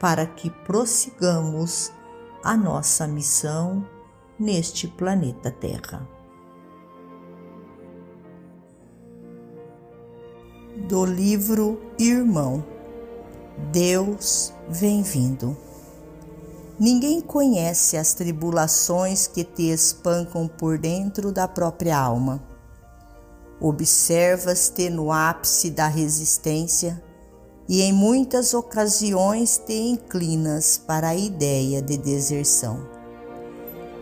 para que prossigamos a nossa missão neste planeta Terra. Do livro Irmão, Deus vem vindo. Ninguém conhece as tribulações que te espancam por dentro da própria alma. Observas-te no ápice da resistência e em muitas ocasiões te inclinas para a ideia de deserção.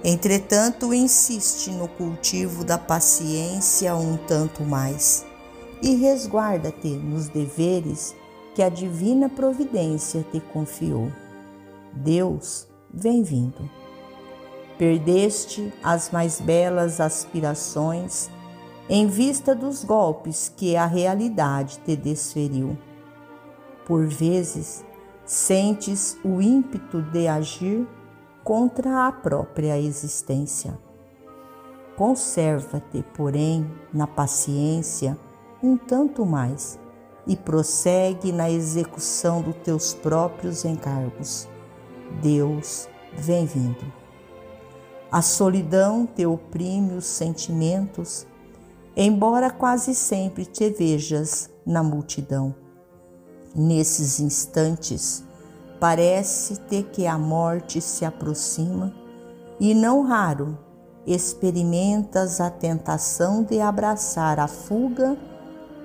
Entretanto, insiste no cultivo da paciência um tanto mais e resguarda-te nos deveres que a divina providência te confiou. Deus, vem vindo. Perdeste as mais belas aspirações em vista dos golpes que a realidade te desferiu por vezes, sentes o ímpeto de agir contra a própria existência. Conserva-te, porém, na paciência um tanto mais e prossegue na execução dos teus próprios encargos. Deus vem vindo. A solidão te oprime os sentimentos, embora quase sempre te vejas na multidão Nesses instantes, parece-te que a morte se aproxima e, não raro, experimentas a tentação de abraçar a fuga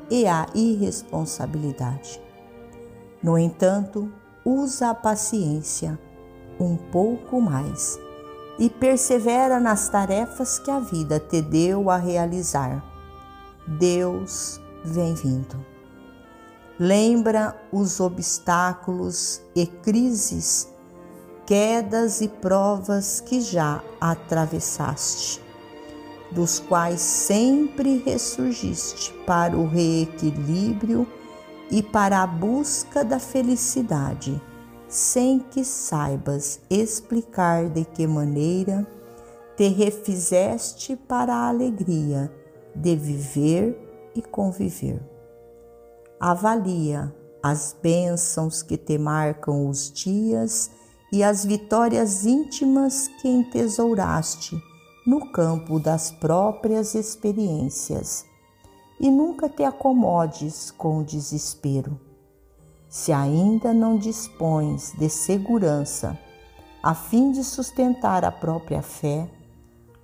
e a irresponsabilidade. No entanto, usa a paciência um pouco mais e persevera nas tarefas que a vida te deu a realizar. Deus vem vindo. Lembra os obstáculos e crises, quedas e provas que já atravessaste, dos quais sempre ressurgiste para o reequilíbrio e para a busca da felicidade, sem que saibas explicar de que maneira te refizeste para a alegria de viver e conviver avalia as bênçãos que te marcam os dias e as vitórias íntimas que entesouraste no campo das próprias experiências. E nunca te acomodes com o desespero. Se ainda não dispões de segurança a fim de sustentar a própria fé,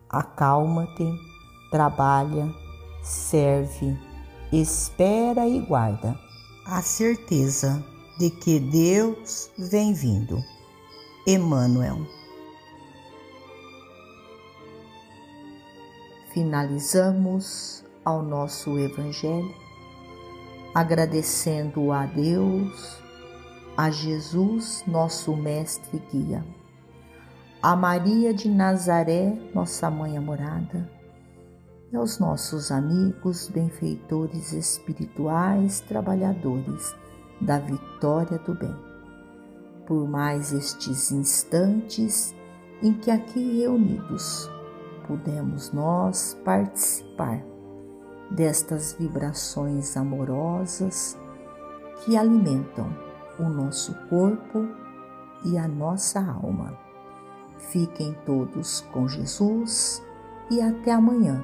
acalma-te, trabalha, serve espera e guarda a certeza de que Deus vem vindo. Emmanuel. Finalizamos ao nosso Evangelho agradecendo a Deus, a Jesus, nosso Mestre e Guia, a Maria de Nazaré, nossa Mãe amorada aos nossos amigos, benfeitores espirituais, trabalhadores da vitória do bem. Por mais estes instantes em que aqui reunidos pudemos nós participar destas vibrações amorosas que alimentam o nosso corpo e a nossa alma. Fiquem todos com Jesus e até amanhã